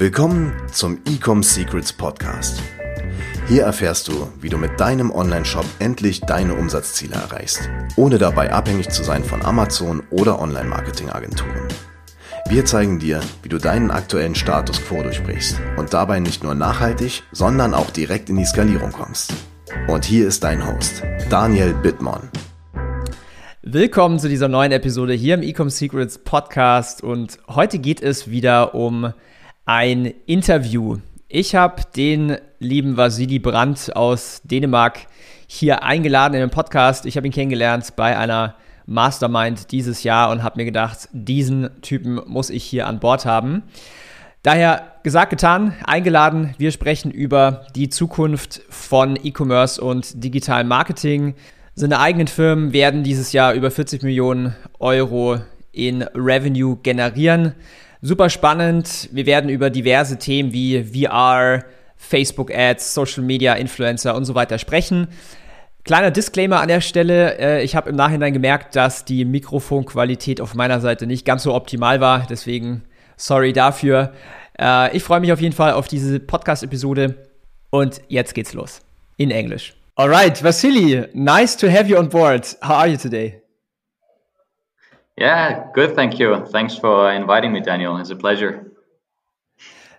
Willkommen zum Ecom Secrets Podcast. Hier erfährst du, wie du mit deinem Online-Shop endlich deine Umsatzziele erreichst, ohne dabei abhängig zu sein von Amazon oder Online-Marketing-Agenturen. Wir zeigen dir, wie du deinen aktuellen Status quo durchbrichst und dabei nicht nur nachhaltig, sondern auch direkt in die Skalierung kommst. Und hier ist dein Host, Daniel Bittmann. Willkommen zu dieser neuen Episode hier im Ecom Secrets Podcast und heute geht es wieder um ein Interview. Ich habe den lieben Vasili Brandt aus Dänemark hier eingeladen in den Podcast. Ich habe ihn kennengelernt bei einer Mastermind dieses Jahr und habe mir gedacht, diesen Typen muss ich hier an Bord haben. Daher gesagt, getan, eingeladen. Wir sprechen über die Zukunft von E-Commerce und digitalem Marketing. Seine eigenen Firmen werden dieses Jahr über 40 Millionen Euro in Revenue generieren. Super spannend. Wir werden über diverse Themen wie VR, Facebook Ads, Social Media, Influencer und so weiter sprechen. Kleiner Disclaimer an der Stelle. Äh, ich habe im Nachhinein gemerkt, dass die Mikrofonqualität auf meiner Seite nicht ganz so optimal war. Deswegen sorry dafür. Äh, ich freue mich auf jeden Fall auf diese Podcast-Episode. Und jetzt geht's los. In Englisch. Alright, Vasily, nice to have you on board. How are you today? Yeah, good. Thank you. Thanks for inviting me, Daniel. It's a pleasure.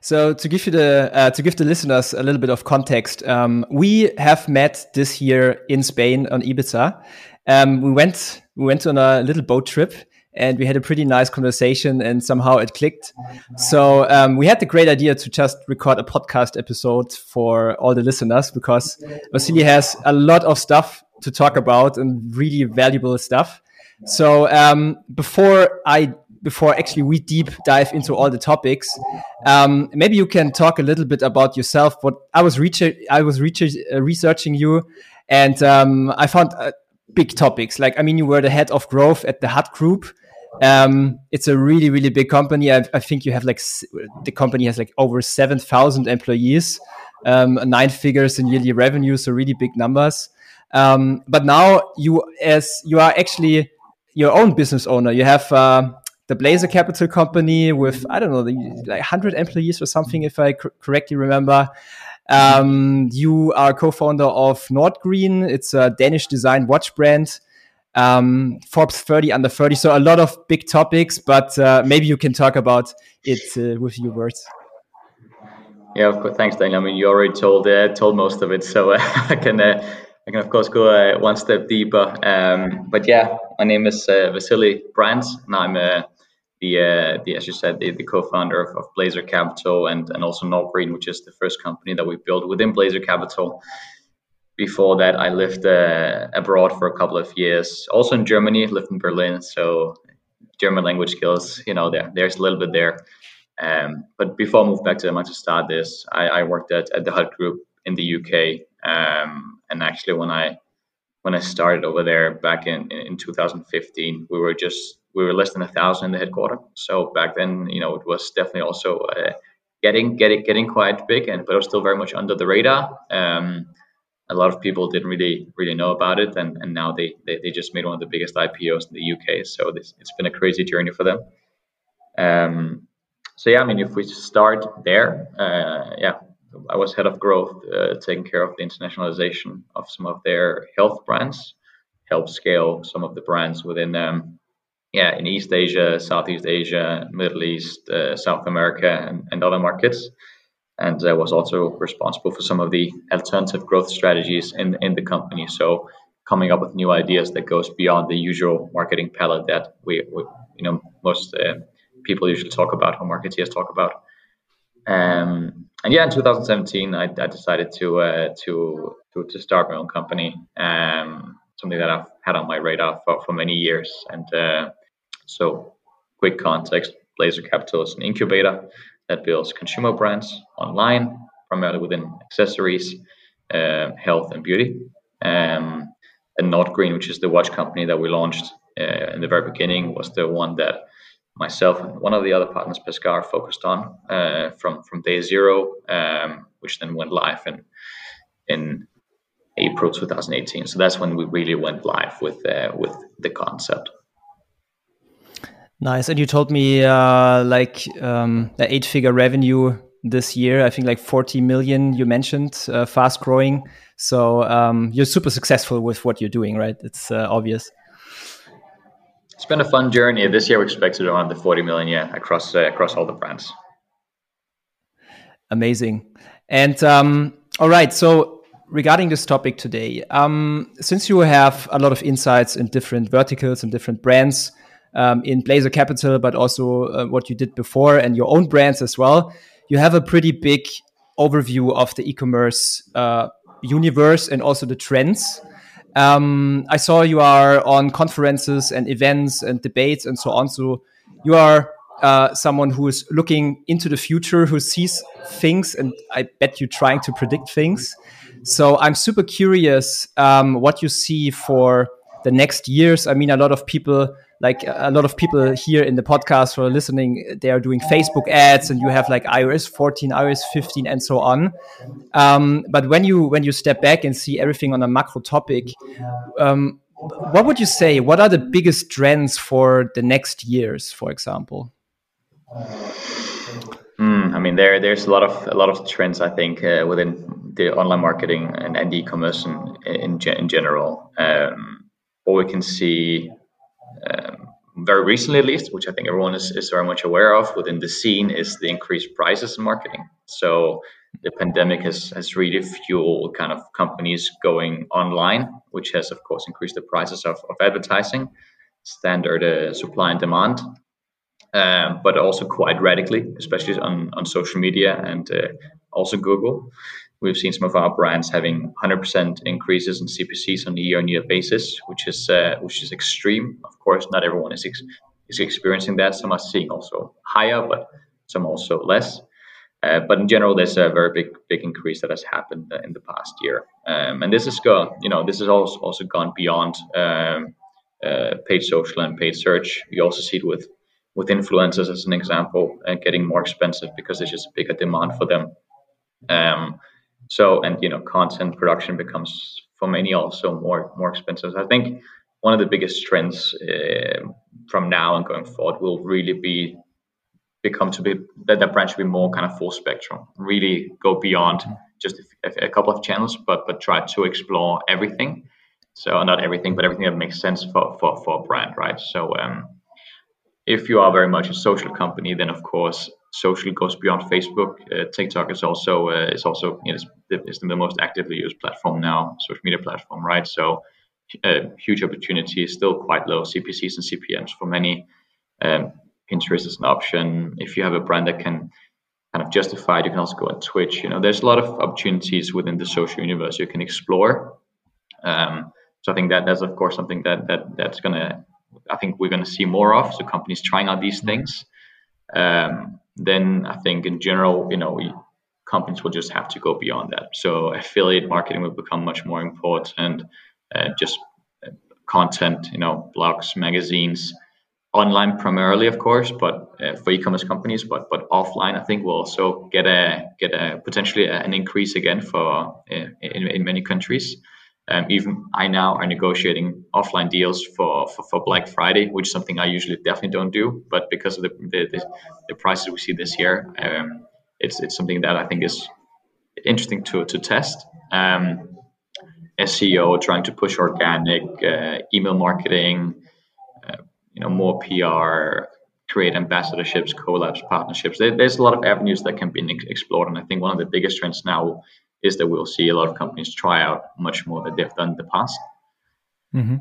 So to give you the uh, to give the listeners a little bit of context, um, we have met this year in Spain on Ibiza. Um, we went we went on a little boat trip and we had a pretty nice conversation and somehow it clicked. So um, we had the great idea to just record a podcast episode for all the listeners because Vasily has a lot of stuff to talk about and really valuable stuff. So um, before I before actually we deep dive into all the topics, um, maybe you can talk a little bit about yourself. What I was I was uh, researching you, and um, I found uh, big topics. Like I mean, you were the head of growth at the Hut Group. Um, it's a really really big company. I, I think you have like the company has like over seven thousand employees, um, nine figures in yearly revenue, so really big numbers. Um, but now you as you are actually your own business owner. You have uh, the Blazar Capital Company with I don't know like 100 employees or something, if I correctly remember. Um, you are co-founder of Nordgreen. It's a Danish design watch brand. Um, Forbes 30 under 30. So a lot of big topics, but uh, maybe you can talk about it uh, with your words. Yeah, of course. Thanks, Daniel. I mean, you already told uh, told most of it, so I can uh, I can of course go uh, one step deeper. Um, but yeah, my name is uh, Vasily Brandt, and I'm uh, the, uh, the as you said, the, the co-founder of, of, Blazar Capital and and also Nordgreen, which is the first company that we built within Blazar Capital. Before that, I lived uh, abroad for a couple of years, also in Germany, lived in Berlin. So German language skills, you know, there there's a little bit there. Um, but before I moved back to Denmark to start this, I, I worked at, at the Hut Group in the UK. Um, and actually, when I when I started over there back in, in 2015, we were just we were less than a thousand in the headquarters. So back then, you know, it was definitely also uh, getting getting getting quite big, and but it was still very much under the radar. Um, a lot of people didn't really really know about it, and, and now they, they, they just made one of the biggest IPOs in the UK. So this, it's been a crazy journey for them. Um, so yeah, I mean, if we start there, uh, yeah, I was head of growth, uh, taking care of the internationalization of some of their health brands, help scale some of the brands within um, yeah, in East Asia, Southeast Asia, Middle East, uh, South America, and, and, other markets. And I was also responsible for some of the alternative growth strategies in in the company. So coming up with new ideas that goes beyond the usual marketing palette that we, we you know most uh, people usually talk about or marketeers talk about. Um, and yeah, in 2017, I, I decided to, uh, to, to to start my own company. Um, something that I've had on my radar for, for many years. And uh, so, quick context: Blazar Capital is an incubator that builds consumer brands online, primarily within accessories, uh, health, and beauty. Um, and Nordgreen, which is the watch company that we launched uh, in the very beginning, was the one that myself and one of the other partners, Pescar, focused on uh, from from day zero, um, which then went live in in April 2018. So that's when we really went live with uh, with the concept. Nice. And you told me uh, like um, the eight figure revenue this year. I think like 40 million you mentioned, uh, fast growing. So um, you're super successful with what you're doing, right? It's uh, obvious. It's been a fun journey. This year we expect expected around the 40 million, yeah, across uh, across all the brands. Amazing. And um, all right, so regarding this topic today, um, since you have a lot of insights in different verticals and different brands um, in Blazar Capital, but also uh, what you did before and your own brands as well, you have a pretty big overview of the e-commerce uh, universe and also the trends. Um, I saw you are on conferences and events and debates and so on. So you are uh, someone who is looking into the future, who sees things, and I bet you're trying to predict things. So I'm super curious um, what you see for the next years. I mean, a lot of people, like a lot of people here in the podcast who are listening, they are doing Facebook ads, and you have like iOS 14, iOS 15, and so on. Um, but when you when you step back and see everything on a macro topic, um, what would you say? What are the biggest trends for the next years, for example? Mm, I mean, there there's a lot of a lot of trends I think uh, within the online marketing and, e-commerce in in, in general. Um, what we can see um, very recently, at least, which I think everyone is, is very much aware of within the scene, is the increased prices in marketing. So the pandemic has has really fueled kind of companies going online, which has of course increased the prices of, of advertising, standard uh, supply and demand um, but also quite radically, especially on, on social media and uh, also Google. We've seen some of our brands having 100% increases in CPCs on a year-on-year basis, which is uh, which is extreme. Of course, not everyone is ex- is experiencing that. Some are seeing also higher, but some also less. Uh, but in general, there's a very big big increase that has happened in the past year, um, and this has gone. You know, this has also also gone beyond um, uh, paid social and paid search. We also see it with with influencers as an example, uh, getting more expensive because there's just a bigger demand for them. Um, so and you know, content production becomes for many also more more expensive. I think one of the biggest trends uh, from now and going forward will really be become to be that the brand should be more kind of full spectrum, really go beyond just a, a, couple of channels, but but try to explore everything. So not everything, but everything that makes sense for for, for a brand, right? So um, if you are very much a social company, then of course social goes beyond Facebook. Uh, TikTok is also uh, is also you know, the most actively used platform now, social media platform, right? So uh, huge opportunity, still quite low CPCs and CPMS for many. Um, Pinterest is an option. If you have a brand that can kind of justify it, you can also go on Twitch. You know, there's a lot of opportunities within the social universe you can explore. Um, so I think that that's of course something that that that's gonna I think we're going to see more of. So companies trying out these things. Um, then I think in general, you know, companies will just have to go beyond that. So affiliate marketing will become much more important. Uh, just uh, content, you know, blogs, magazines, online primarily, of course, but uh, for e-commerce companies, but but offline, I think will also get a get a potentially an increase again for uh, in, in many countries. Um, even I now are negotiating offline deals for, for, for, Black Friday, which is something I usually definitely don't do. But because of the the, the, the prices we see this year, um, it's it's something that I think is interesting to to test. Um, SEO, trying to push organic, uh, email marketing, uh, you know, more PR, create ambassadorships, collabs, partnerships. There, there's a lot of avenues that can be explored, and I think one of the biggest trends now is that we'll see a lot of companies try out much more than they've done in the past. Mm-hmm.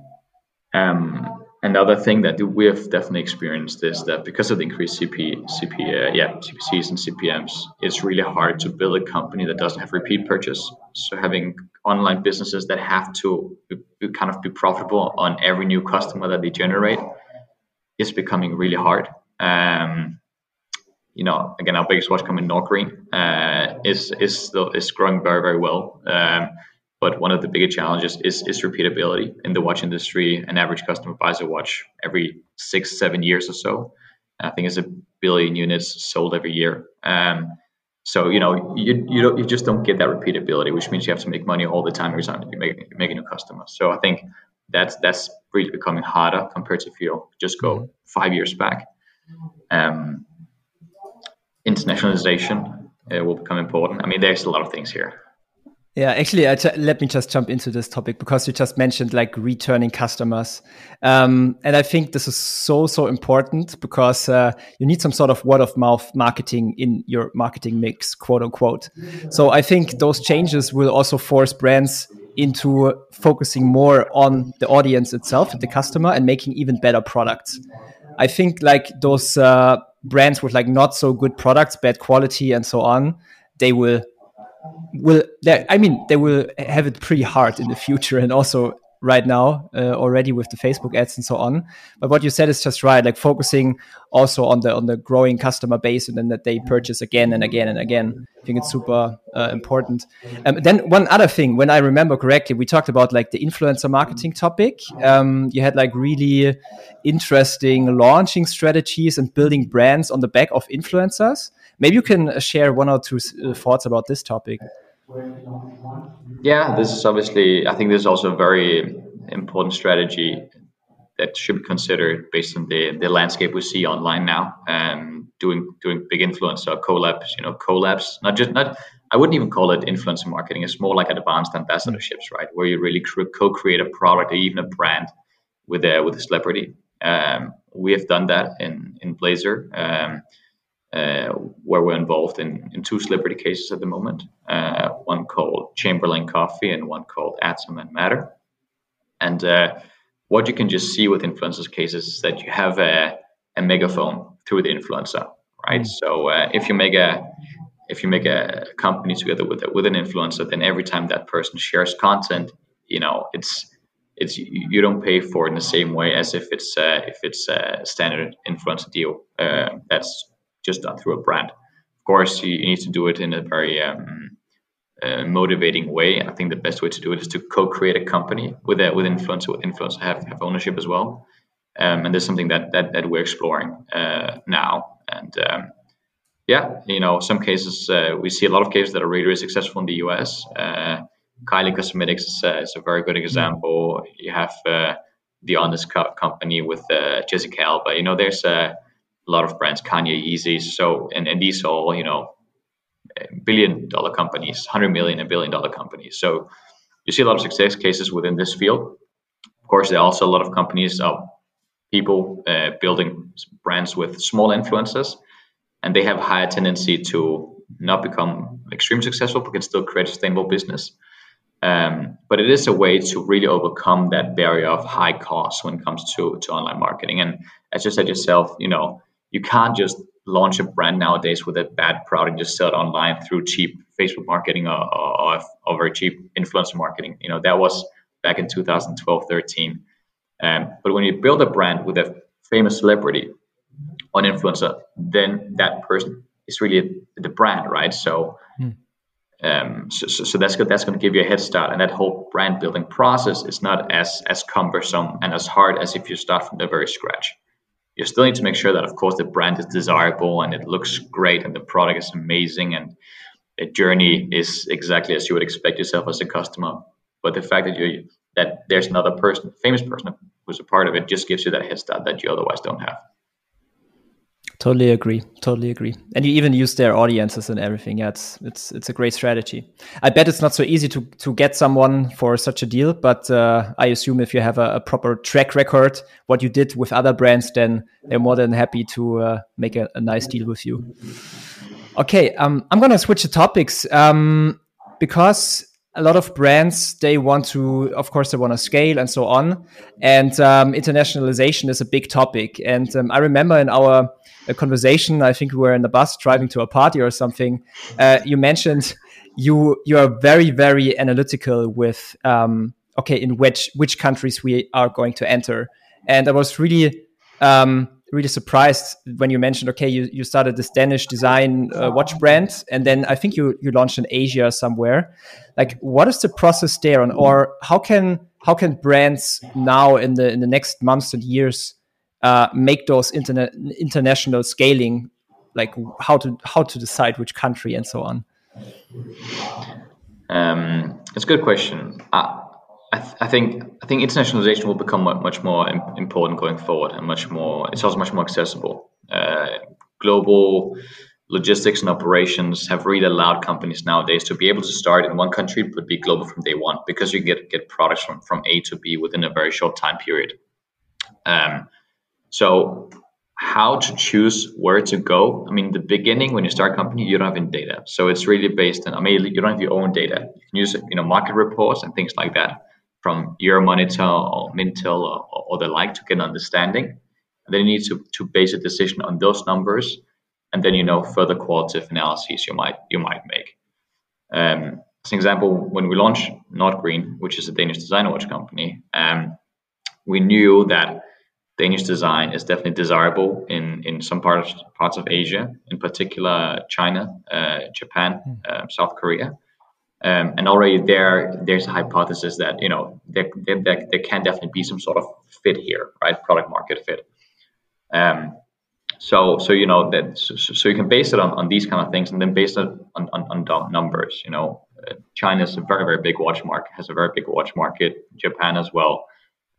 Um, another thing that we have definitely experienced is that because of the increased CP, CP, uh, yeah, CPCs and CPMS, it's really hard to build a company that doesn't have repeat purchase. So having online businesses that have to be, kind of be profitable on every new customer that they generate is becoming really hard. Um, you know, again, our biggest watch company, Nordgreen, uh, is is still is growing very very well. Um, but one of the bigger challenges is is repeatability in the watch industry. An average customer buys a watch every six seven years or so. I think it's a billion units sold every year. Um, so you know you you don't you just don't get that repeatability, which means you have to make money all the time every time you make make a new customer. So I think that's that's really becoming harder compared to if you just go mm-hmm. five years back. Um, internationalization uh, will become important. I mean, there's a lot of things here. Yeah, actually, let me just jump into this topic because you just mentioned like returning customers, um, and I think this is so so important because uh, you need some sort of word of mouth marketing in your marketing mix, quote unquote. So I think those changes will also force brands into focusing more on the audience itself, the customer, and making even better products. I think like those uh, brands with like not so good products, bad quality, and so on, they will will I mean they will have it pretty hard in the future. And also right now uh, already with the Facebook ads and so on. But what you said is just right, like focusing also on the on the growing customer base and then that they purchase again and again and again. I think it's super uh, important. Um, then one other thing, when I remember correctly, we talked about like the influencer marketing topic. Um, you had like really interesting launching strategies and building brands on the back of influencers. Maybe you can uh, share one or two uh, thoughts about this topic. Yeah, this is obviously, I think this is also a very important strategy that should be considered based on the, the landscape we see online now. Um, doing doing big influencer collabs, you know, collabs. Not just not. I wouldn't even call it influencer marketing. It's more like advanced ambassadorships, right? Where you really co-create a product or even a brand with a with a celebrity. Um, we have done that in in Blazar. Um, uh, where we're involved in, in two celebrity cases at the moment. Uh, one called Chamberlain Coffee and one called Atom and Matter. And uh, what you can just see with influencers cases is that you have a, a megaphone through the influencer, right? Mm. So uh, if you make a if you make a company together with a, with an influencer, then every time that person shares content, you know it's it's you don't pay for it in the same way as if it's uh, if it's a standard influencer deal. Uh, that's just done through a brand. Of course, you, you need to do it in a very um, uh, motivating way. I think the best way to do it is to co-create a company with a, with influencer, with influencer have, have ownership as well. Um, and there's something that that, that we're exploring uh, now. And um, yeah, you know, some cases uh, we see a lot of cases that are really, really successful in the US. Uh, Kylie Cosmetics is, uh, is, a very good example. You have uh, the Honest Co- Company with Jessica Alba. You know, there's a a lot of brands, Kanye, Yeezy. So, and, and these are all, you know, billion dollar companies, 100 million and billion dollar companies. So you see a lot of success cases within this field. Of course, there are also a lot of companies of people uh, building brands with small influences, and they have a higher tendency to not become extremely successful, but can still create a sustainable business. Um, but it is a way to really overcome that barrier of high cost when it comes to, to online marketing. And as you said yourself, you know, you can't just launch a brand nowadays with a bad product and just sell it online through cheap Facebook marketing or, or, or very cheap influencer marketing. You know, that was back in 2012, 13. Um, but when you build a brand with a famous celebrity on influencer, then that person is really the brand, right? So, mm. um, so, so, so, that's good. That's going to give you a head start, and that whole brand building process is not as as cumbersome and as hard as if you start from the very scratch you still need to make sure that, of course, the brand is desirable and it looks great and the product is amazing and the journey is exactly as you would expect yourself as a customer. But the fact that you that there's another person, famous person who's a part of it, just gives you that head start that you otherwise don't have. Totally agree. Totally agree. And you even use their audiences and everything. Yeah, it's it's it's a great strategy. I bet it's not so easy to to get someone for such a deal, but uh, I assume if you have a, a, proper track record, what you did with other brands, then they're more than happy to uh, make a, a, nice deal with you. Okay, um, I'm gonna switch the topics um, because a lot of brands they want to of course they want to scale and so on and um, internationalization is a big topic and um, i remember in our uh, conversation i think we were in the bus driving to a party or something uh, you mentioned you you are very very analytical with um, okay in which which countries we are going to enter. And i was really um, really surprised when you mentioned okay you, you started this danish design uh, watch brand and then i think you you launched in asia somewhere. Like what is the process there? On or how can how can brands now in the in the next months and years uh, make those internet international scaling like how to how to decide which country and so on um, it's a good question uh, I, th- I, think I think internationalization will become much more important going forward, and much more. It's also much more accessible. Uh, global logistics and operations have really allowed companies nowadays to be able to start in one country but be global from day one because you get get products from, from A to B within a very short time period. Um, so how to choose where to go. I mean, the beginning when you start a company, you don't have any data, so it's really based on. I mean, you don't have your own data. You can use you know market reports and things like that from Euromonitor or Mintel or, or the like to get an understanding. And then you need to to base a decision on those numbers and then you know further qualitative analyses you might you might make. Um, as an example, when we launched Nordgreen, which is a Danish designer watch company, um, we knew that Danish design is definitely desirable in, in some parts parts of Asia, in particular China, uh, Japan, uh, South Korea. Um, and already there, there's a hypothesis that you know there, there, there, can definitely be some sort of fit here, right? Product market fit. Um, so so you know that so, so you can base it on, on these kind of things and then base it on, on, on numbers you know uh, china is a very very big watch market has a very big watch market japan as well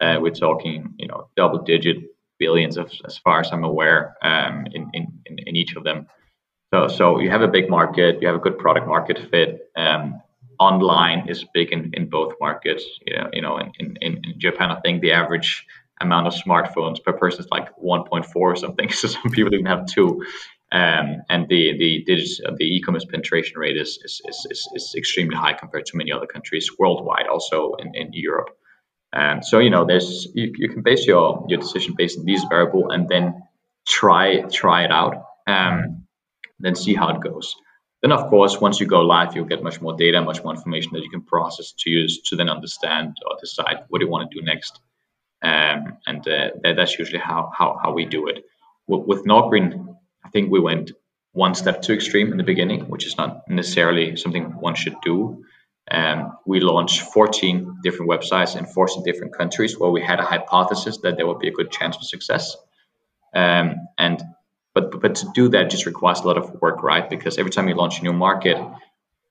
uh, we're talking you know double digit billions of, as far as i'm aware um, in, in, in each of them so so you have a big market you have a good product market fit um, online is big in, in both markets you know, you know in, in, in japan i think the average amount of smartphones per person is like 1.4 or something. So some people even have two. Um, and the the digital, the e-commerce penetration rate is, is, is, is, extremely high compared to many other countries worldwide, also in, in Europe. Um, so you know, there's you, you can base your your decision based on these variable, and then try try it out, um, then see how it goes. Then, of course, once you go live, you'll get much more data, much more information that you can process to use to then understand or decide what you want to do next um, and uh, that, that's usually how, how how we do it. With, with Nordgreen, I think we went one step too extreme in the beginning, which is not necessarily something one should do. Um, we launched 14 different websites in 14 different countries where we had a hypothesis that there would be a good chance for success. Um, and but but to do that just requires a lot of work, right? Because every time you launch a new market,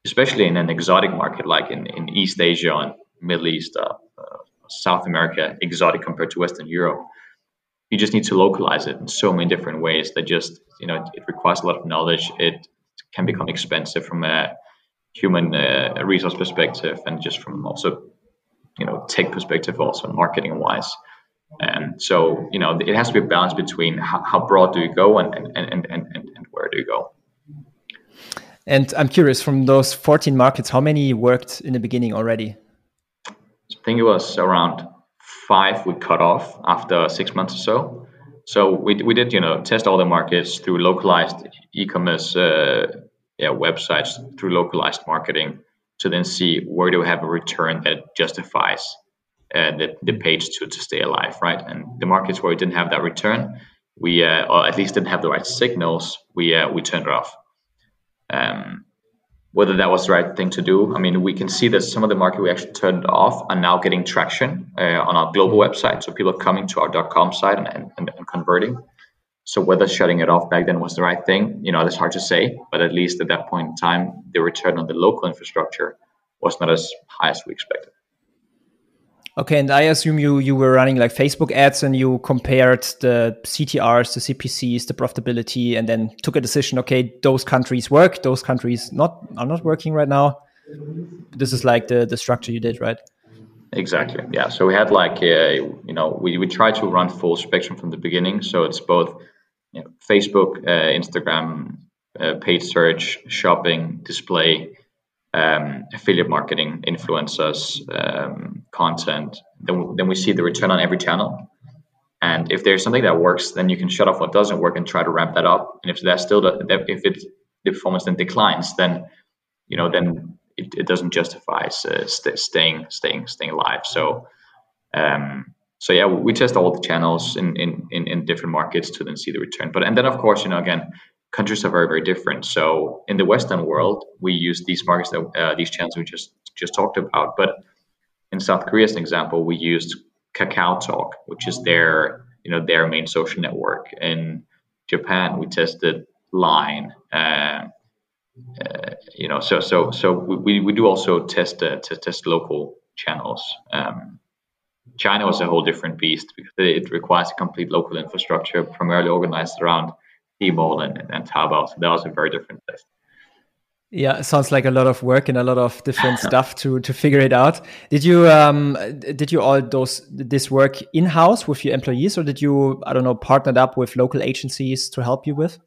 especially in an exotic market like in, in East Asia and Middle East, uh, uh, South America exotic compared to Western Europe. You just need to localize it in so many different ways that just, you know, it, requires a lot of knowledge. It can become expensive from a human uh, resource perspective and just from also, you know, tech perspective, also marketing wise. And so, you know, it has to be a balance between how, how broad do you go and, and, and, and, and, and where do you go. And I'm curious, from those 14 markets, how many worked in the beginning already? I think it was around five we cut off after six months or so. So we, we did, you know, test all the markets through localized e-commerce uh, yeah, websites, through localized marketing to then see where do we have a return that justifies uh, the, the page to, to stay alive, right? And the markets where we didn't have that return, we, uh, or at least didn't have the right signals, we, uh, we turned it off. Um, whether that was the right thing to do. I mean, we can see that some of the market we actually turned off are now getting traction uh, on our global website. So people are coming to our .com site and, and, and, converting. So whether shutting it off back then was the right thing, you know, that's hard to say. But at least at that point in time, the return on the local infrastructure was not as high as we expected. Okay, and I assume you you were running like Facebook ads and you compared the CTRs, the CPCs, the profitability, and then took a decision. Okay, those countries work, those countries not are not working right now. This is like the the structure you did, right? Exactly. Yeah. So we had like uh, you know we we try to run full spectrum from the beginning. So it's both you know, Facebook, uh, Instagram, uh, paid search, shopping, display, um, affiliate marketing, influencers, um, content, then, then we see the return on every channel. And if there's something that works, then you can shut off what doesn't work and try to ramp that up. And if that's still the, if it the performance then declines, then you know then it, it doesn't justify uh, st- staying staying staying alive. So um, so yeah, we test all the channels in, in in in different markets to then see the return. But and then of course you know again countries are very very different. So in the Western world, we use these markets that uh, these channels we just just talked about. But in South Korea, as an example, we used Kakao Talk, which is their you know their main social network. In Japan, we tested Line. Uh, uh, you know, so so so we, we do also test uh, to test local channels. Um, China was a whole different beast because it requires a complete local infrastructure, primarily organized around Tmall and, and Taobao. So that was a very different list. Yeah, it sounds like a lot of work and a lot of different stuff to to figure it out. Did you um did you all those this work in house with your employees, or did you I don't know partnered up with local agencies to help you with?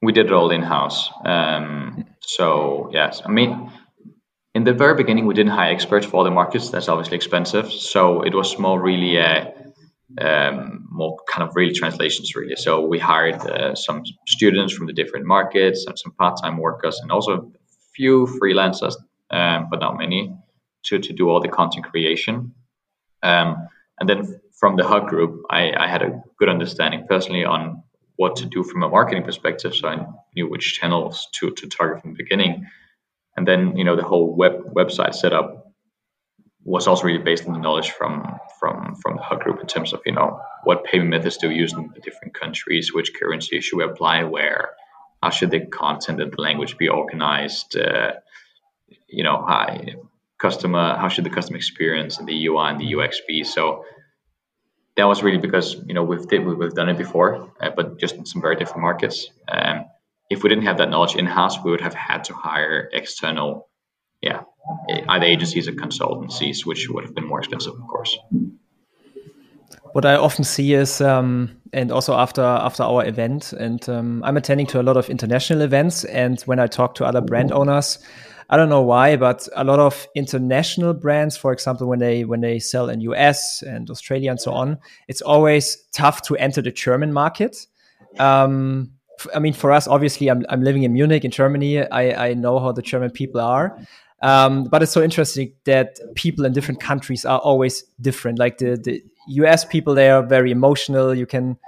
We did it all in house. Um, so yes, I mean, in the very beginning, we didn't hire experts for all the markets. That's obviously expensive. So it was more really a um, more kind of real translations really. So we hired uh, some students from the different markets and some part-time workers and also a few freelancers, um, but not many, to, to do all the content creation. Um, and then from the Hut group, I, I had a good understanding personally on what to do from a marketing perspective. So I knew which channels to, to target from the beginning. And then, you know, the whole web website setup was also really based on the knowledge from from from the Hut group in terms of you know what payment methods do we use in the different countries, which currency should we apply where, how should the content and the language be organized, uh, you know, how customer how should the customer experience and the UI and the UX be. So that was really because you know we've did, we've done it before, uh, but just in some very different markets. Um, if we didn't have that knowledge in house, we would have had to hire external, yeah, either agencies or consultancies, which would have been more expensive, of course. What I often see is, um, and also after after our event, and um, I'm attending to a lot of international events, and when I talk to other brand owners, I don't know why, but a lot of international brands, for example, when they when they sell in US and Australia and so on, it's always tough to enter the German market. Um, I mean, for us, obviously, I'm, I'm living in Munich, in Germany. I, I know how the German people are. Um, but it's so interesting that people in different countries are always different. Like the, the US people, they are very emotional. You can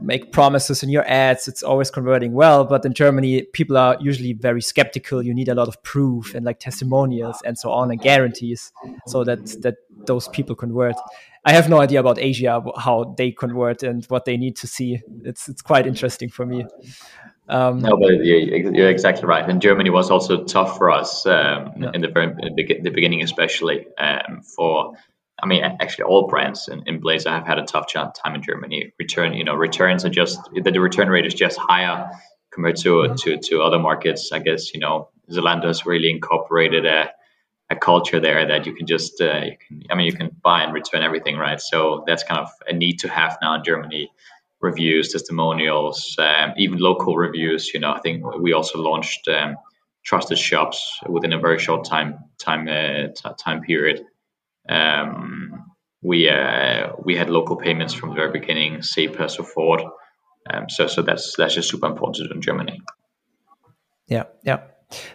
make promises in your ads. It's always converting well. But in Germany, people are usually very skeptical. You need a lot of proof and like testimonials and so on and guarantees so that that those people convert. I have no idea about Asia how they convert and what they need to see. It's it's quite interesting for me. Um, no, but you're exactly right. And Germany was also tough for us um, yeah. in the very the beginning, especially um, for. I mean, actually, all brands in, in Blazar have had a tough time in Germany. Return, you know, returns are just the, the return rate is just higher compared to mm-hmm. to to other markets. I guess you know, Zalando has really incorporated a a culture there that you can just uh, you can I mean you can buy and return everything, right? So that's kind of a need to have now in Germany reviews, testimonials, um, even local reviews. You know, I think we also launched um, trusted shops within a very short time time uh, t- time period. Um, we uh, we had local payments from the very beginning, SEPA, forth. Um, so so that's that's just super important to do in Germany. Yeah, yeah.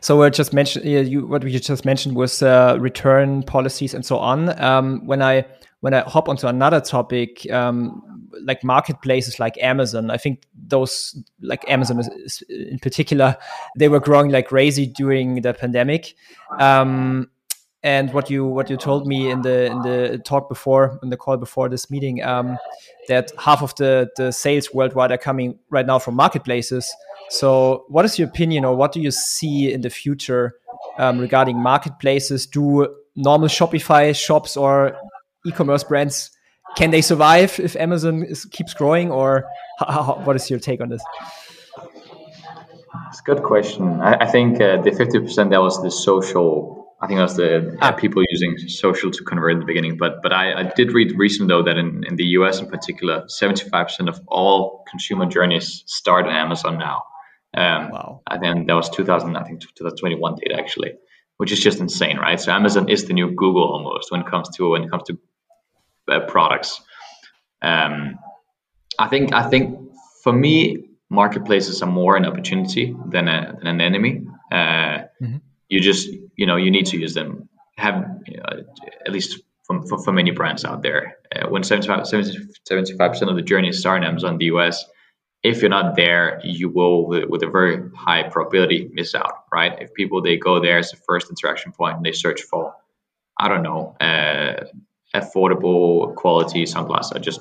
So we just mentioned you, what we just mentioned was uh, return policies and so on. Um, when I when I hop onto another topic, um, like marketplaces like Amazon, I think those like Amazon is, in particular, they were growing like crazy during the pandemic. Um, and what you what you told me in the in the talk before in the call before this meeting um, that half of the the sales worldwide are coming right now from marketplaces. So, what is your opinion, or what do you see in the future um, regarding marketplaces? Do normal Shopify shops or e-commerce brands can they survive if Amazon is, keeps growing, or how, what is your take on this? It's a good question. I, I think uh, the fifty percent that was the social. I think that was the ah. people using social to convert in the beginning. But but I, I did read recently though that in, in the US in particular, seventy five percent of all consumer journeys start on Amazon now. Um, wow. And then that was 2000, I think 2021 data actually, which is just insane, right? So Amazon is the new Google almost when it comes to when it comes to uh, products. Um, I think I think for me, marketplaces are more an opportunity than, a, than an enemy. Uh, mm-hmm. You just you know you need to use them. Have at least for, for, for, many brands out there. Uh, when 75 percent of the journeys start in Amazon, the US, if you're not there, you will, with a very high probability, miss out, right? If people they go there as the first interaction point and they search for, I don't know, uh, affordable quality sunglasses, or just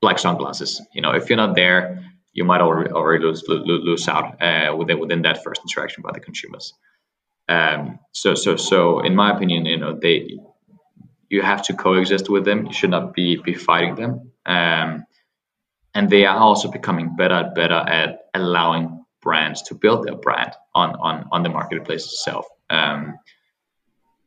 black sunglasses. You know, if you're not there, you might already, already lose, lose, lose out uh, within within that first interaction by the consumers. Um, so so so in my opinion, you know, they you have to coexist with them. You should not be be fighting them. Um, and they are also becoming better and better at allowing brands to build their brand on on on the marketplace itself. Um,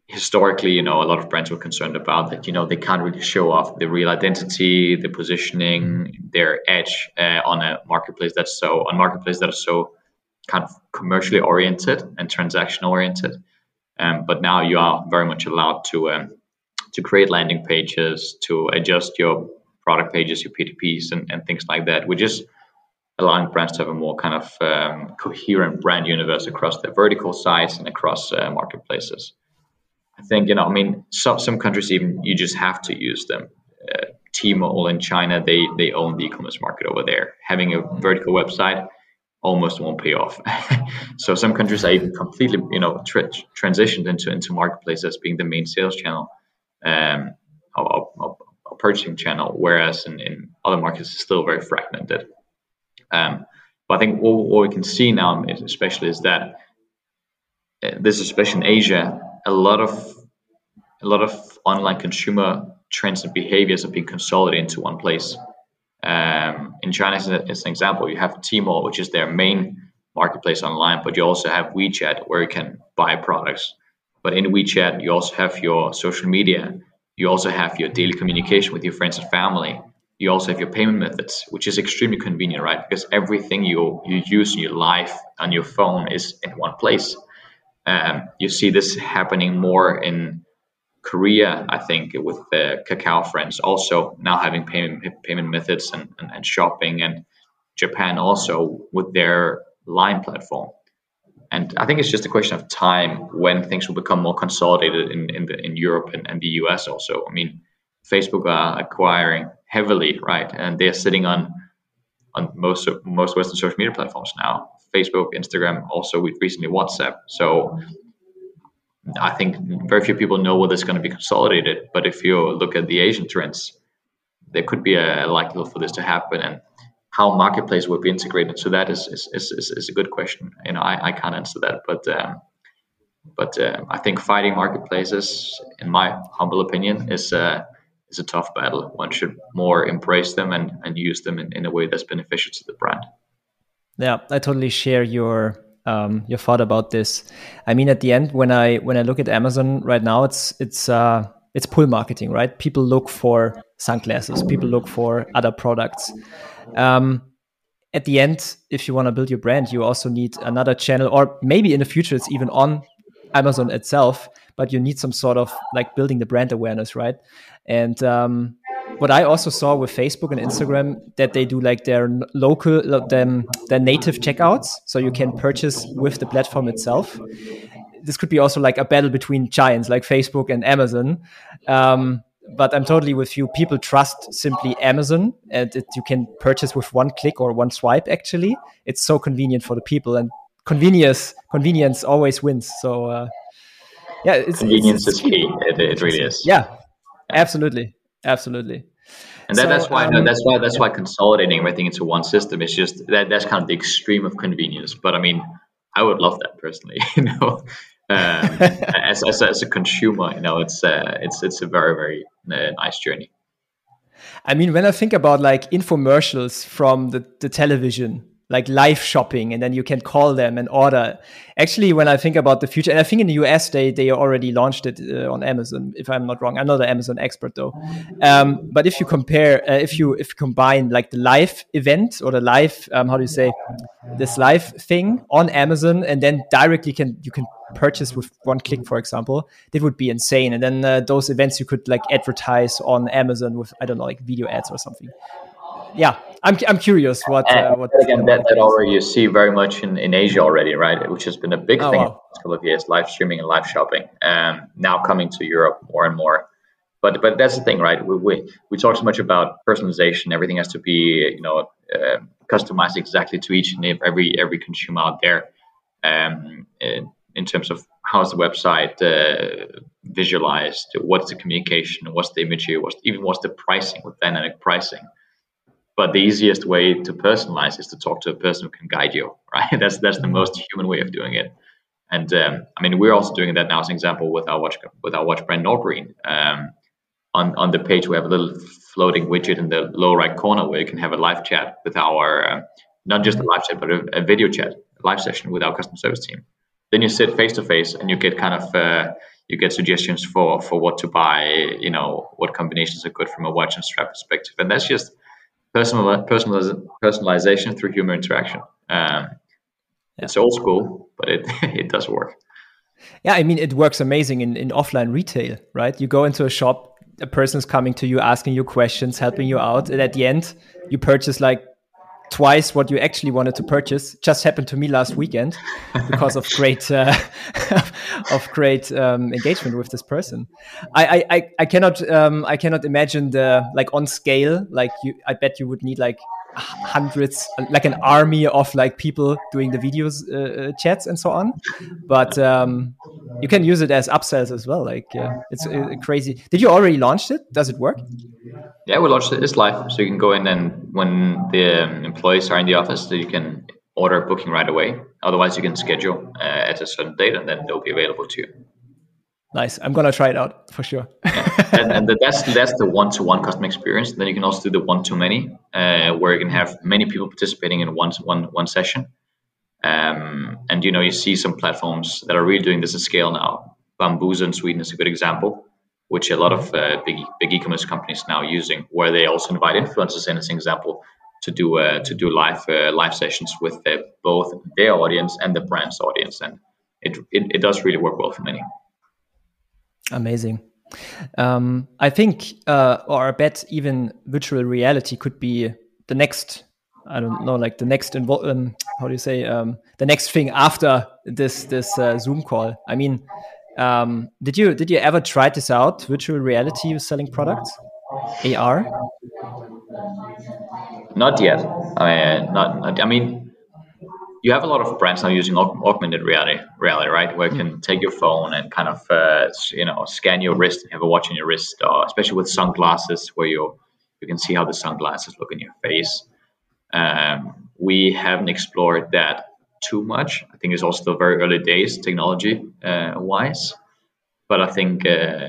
historically, you know, a lot of brands were concerned about that. You know, they can't really show off the real identity, the positioning, their edge uh, on a marketplace that's so on marketplace that are so kind of commercially oriented and transaction oriented. Um, but now you are very much allowed to um, to create landing pages, to adjust your product pages, your PDPs, and, and things like that, which is allowing brands to have a more kind of um, coherent brand universe across their vertical sites and across uh, marketplaces. I think you know, I mean, some some countries even you just have to use them. Uh, Tmall in China, they they own the e-commerce market over there. Having a vertical website almost won't pay off. so some countries are even completely, you know, tra- transitioned into into marketplace as being the main sales channel, um, or, or, or purchasing channel, whereas in, in other markets it's still very fragmented. Um, but I think what, what, we can see now, especially, is that uh, this, especially in Asia, a lot of a lot of online consumer trends and behaviors are being consolidated into one place. Um, in China, as, an example, you have Tmall, which is their main marketplace online, but you also have WeChat where you can buy products. But in WeChat, you also have your social media. You also have your daily communication with your friends and family. You also have your payment methods, which is extremely convenient, right? Because everything you you use in your life on your phone is in one place. Um, you see this happening more in Korea, I think, with the Kakao friends also now having payment payment methods and, and, and shopping, and Japan also with their Line platform. And I think it's just a question of time when things will become more consolidated in in, the, in Europe and, and the US also. I mean, Facebook are acquiring heavily, right, and they're sitting on on most most Western social media platforms now. Facebook, Instagram, also with recently WhatsApp. So I think very few people know whether it's going to be consolidated. But if you look at the Asian trends, there could be a likelihood for this to happen. And how marketplace will be integrated So that is is, is, is a good question. You know, I, I can't answer that, but um, but uh, I think fighting marketplaces, in my humble opinion, is uh, is a tough battle. One should more embrace them and, and use them in, in a way that's beneficial to the brand. Yeah, I totally share your um, your thought about this. I mean, at the end, when I when I look at Amazon right now, it's it's uh, it's pull marketing, right? People look for sunglasses, people look for other products. Um, at the end, if you want to build your brand, you also need another channel, or maybe in the future, it's even on Amazon itself. But you need some sort of like building the brand awareness, right? And um, what I also saw with Facebook and Instagram that they do like their local them their native checkouts, so you can purchase with the platform itself. This could be also like a battle between giants like Facebook and Amazon. Um, but I'm totally with you. People trust simply Amazon, and it, you can purchase with one click or one swipe. Actually, it's so convenient for the people, and convenience convenience always wins. So, uh, yeah, it's, convenience it's, it's is key. It, it really is. Yeah, absolutely absolutely. And that, so, that's why um, that's why that's why consolidating everything into one system is just that that's kind of the extreme of convenience. But i mean i would love that personally you know? Um, as, as, as, a consumer you know it's uh, it's it's a very very uh, nice journey. I mean when i think about like infomercials from the, the television like live shopping and then you can call them and order. Actually when i think about the future and i think in the us they they already launched it uh, on amazon if i'm not wrong. I'm not an amazon expert though. Um, but if you compare uh, if you if you combine like the live event or the live um, how do you say this live thing on amazon and then directly can you can purchase with one click for example that would be insane. And then uh, those events you could like advertise on amazon with i don't know like video ads or something. Yeah, I'm, I'm curious what. Uh, what again, that, that already you see very much in, in Asia already, right? Which has been a big oh, thing wow. in the last couple of years, live streaming and live shopping. Um, now coming to Europe more and more. But but that's the thing, right? We, we, we talk so much about personalization. Everything has to be you know uh, customized exactly to each and every every consumer out there. Um, in, in terms of how's the website uh, visualized, what's the communication, what's the imagery, what's even what's the pricing with dynamic pricing but the easiest way to personalize is to talk to a person who can guide you right that's that's the most human way of doing it and um, i mean we're also doing that now as an example with our watch with our watch brand Nordgreen um, on on the page we have a little floating widget in the lower right corner where you can have a live chat with our, uh, not just a live chat, but a, a, video chat, a live session with our customer service team. Then you sit face to face and you get kind of, uh, you get suggestions for, for what to buy, you know, what combinations are good from a watch and strap perspective. And that's just personal, personal, personalization through human interaction. Um, yeah. It's old school, but it, it does work. Yeah, I mean, it works amazing in, in offline retail, right? You go into a shop, a person's coming to you, asking you questions, helping you out. And at the end, you purchase like twice what you actually wanted to purchase. Just happened to me last weekend because of great uh, of great um, engagement with this person. I I, I cannot um, I cannot imagine the like on scale. Like you, I bet you would need like hundreds, like an army of like people doing the videos, uh, uh, chats, and so on. But um, you can use it as upsells as well. Like it's uh, crazy. Did you already launched it? Does it work? Yeah, we launched it. It's live, so you can go in and when the um, employees are in the office, you can order booking right away. Otherwise, you can schedule uh, at a certain date, and then they'll be available to you. Nice. I'm gonna try it out for sure. and, and that's that's the one-to-one customer experience. Then you can also do the one-to-many, uh, where you can have many people participating in one one one session. Um, and you know, you see some platforms that are really doing this at scale now. Bambuser in Sweden is a good example, which a lot of uh, big big e-commerce companies now using, where they also invite influencers in as an example to do uh, to do live uh, live sessions with uh, both their audience and the brand's audience, and it, it, it does really work well for many. Amazing. Um, I think, uh, or I bet even virtual reality could be the next. I don't know, like the next invo- um, how do you say um, the next thing after this this uh, Zoom call. I mean, um, did you did you ever try this out? Virtual reality selling products, AR? Not yet. I mean, not. I mean, you have a lot of brands now using augmented reality, reality, right? Where you can take your phone and kind of, uh, you know, scan your wrist and have a watch on your wrist, or especially with sunglasses, where you you can see how the sunglasses look in your face. Um, we haven't explored that too much. I think it's also still very early days, technology uh, wise. But I think uh,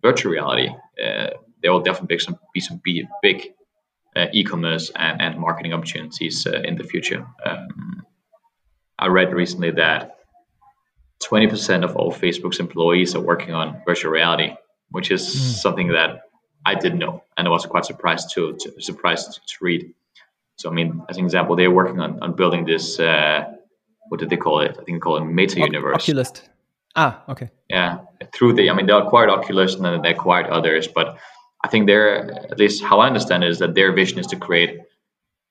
virtual reality, uh, there will definitely be some be some big uh, e-commerce and, and marketing opportunities uh, in the future. Um, I read recently that 20% of all Facebook's employees are working on virtual reality, which is mm. something that I didn't know, and I was quite surprised to, to surprised to read. So, I mean, as an example, they're working on, on building this. Uh, what did they call it? I think they call it Meta Universe. Oculus. Ah, okay. Yeah, through the, I mean, they acquired Oculus and then they acquired others, but I think they're, at least how I understand it, is that their vision is to create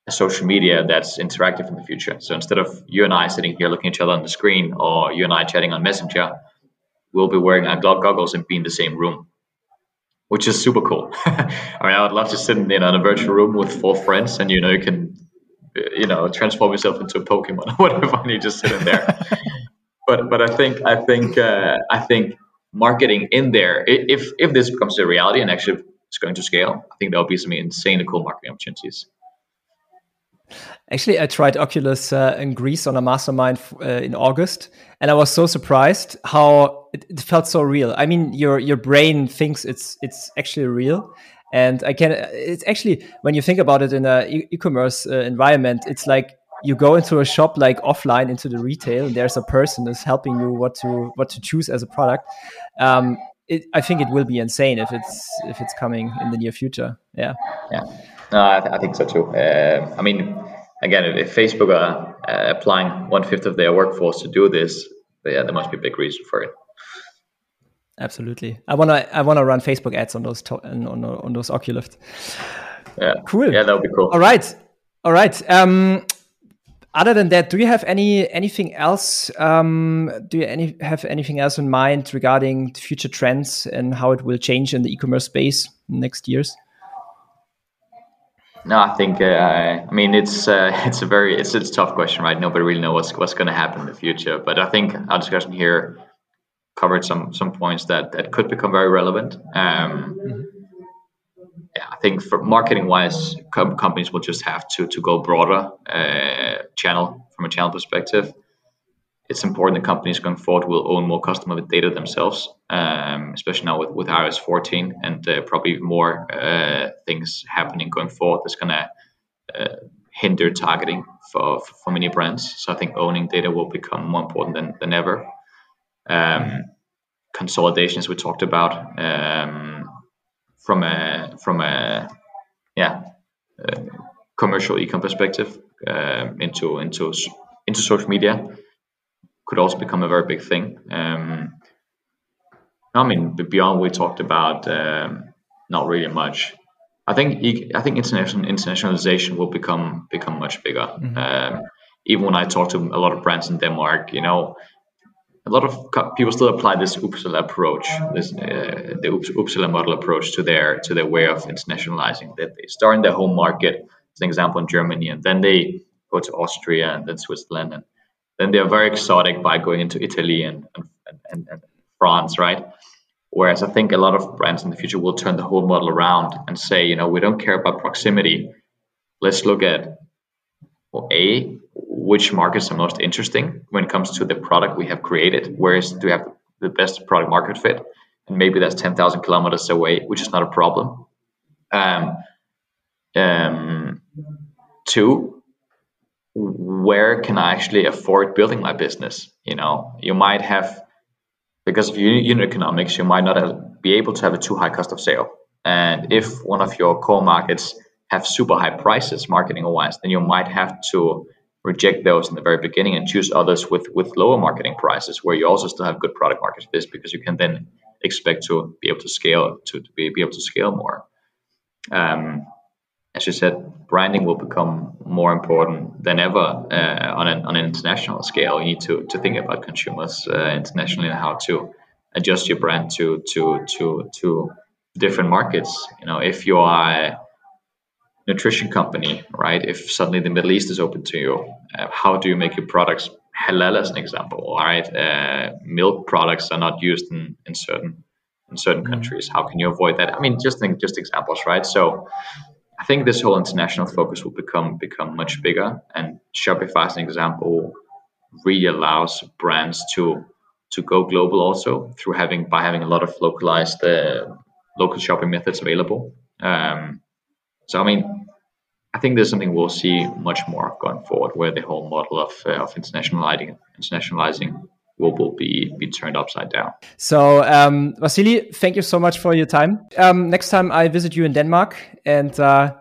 social media that's interactive in the future. So instead of you and I sitting here looking at each other on the screen or you and I chatting on Messenger, we'll be wearing our goggles and be in the same room, which is super cool. I mean, I would love to sit in, in a virtual room with four friends and, you know, you can, you know, transform yourself into a Pokemon or whatever and you just sit in there. but, but I think, I think, uh, I think marketing in there, if, if this becomes a reality and actually it's going to scale, I think there'll be some insanely cool marketing opportunities. Actually, I tried Oculus uh, in Greece on a mastermind uh, in August, and I was so surprised how it, it, felt so real. I mean, your your brain thinks it's it's actually real, and I can. It's actually when you think about it in a e-commerce uh, environment, it's like you go into a shop like offline into the retail, and there's a person is helping you what to what to choose as a product. Um, it, I think it will be insane if it's if it's coming in the near future. Yeah. Yeah. No, I, th- I think so too. Uh, I mean, again, if Facebook are uh, applying one fifth of their workforce to do this, yeah, there must be a big reason for it. Absolutely. I wanna I wanna run Facebook ads on those to- on, on, on those Oculus. Yeah. Cool. Yeah, that would be cool. All right. All right. Um, other than that, do you have any anything else? Um, do you any have anything else in mind regarding future trends and how it will change in the e-commerce space next years? No, I think uh, I mean it's uh, it's a very it's it's a tough question, right? Nobody really knows what's what's going to happen in the future. But I think our discussion here covered some some points that that could become very relevant. Um, mm-hmm. Yeah, I think for marketing wise, com- companies will just have to to go broader uh, channel from a channel perspective. It's important that companies going forward will own more customer data themselves, um, especially now with, with iOS 14 and uh, probably more uh, things happening going forward that's going to uh, hinder targeting for, for many brands. So I think owning data will become more important than, than ever. Um, consolidations we talked about um, from a from a yeah commercial ecom perspective uh, into into into social media could also become a very big thing. Um, I mean, beyond we talked about, um, not really much. I think I think international internationalization will become become much bigger. Mm-hmm. Um, even when I talk to a lot of brands in Denmark, you know, a lot of people still apply this Uppsala approach, this uh, the Uppsala model approach to their to their way of internationalizing. That they start in their home market, as an example, in Germany, and then they go to Austria and then Switzerland, and then they are very exotic by going into Italy and and, and, and France, right? Whereas I think a lot of brands in the future will turn the whole model around and say, you know, we don't care about proximity. Let's look at well, a which markets are most interesting when it comes to the product we have created. Where is do we have the best product market fit? And maybe that's 10,000 kilometers away, which is not a problem. Um, um, two, where can I actually afford building my business? You know, you might have, because of unit economics, you might not be able to have a too high cost of sale. And if one of your core markets have super high prices marketing wise, then you might have to reject those in the very beginning and choose others with with lower marketing prices where you also still have good product market fit because you can then expect to be able to scale to, to be, be able to scale more. Um, as you said, branding will become more important than ever uh, on, an, on an international scale. You need to, to think about consumers uh, internationally and how to adjust your brand to to to to different markets. You know, if you are a nutrition company, right? If suddenly the Middle East is open to you, uh, how do you make your products halal, as an example? All right, uh, milk products are not used in, in certain in certain mm-hmm. countries. How can you avoid that? I mean, just think just examples, right? So. I think this whole international focus will become become much bigger, and Shopify, as an example, really allows brands to to go global also through having by having a lot of localized uh, local shopping methods available. Um, so I mean, I think there's something we'll see much more going forward, where the whole model of uh, of internationalizing internationalizing will, will be be turned upside down. So, um, Vasily, thank you so much for your time. Um, next time I visit you in Denmark, and uh,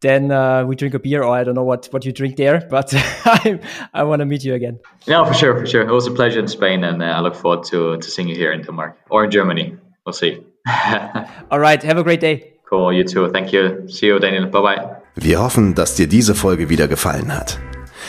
then uh, we drink a beer, or I don't know what what you drink there, but I I want to meet you again. Yeah, for sure, for sure. It was a pleasure in Spain, and uh, I look forward to to seeing you here in Denmark or in Germany. We'll see. All right. Have a great day. Cool. You too. Thank you. See you, Daniel. Bye bye. Wir hoffen, dass dir diese Folge wieder gefallen hat.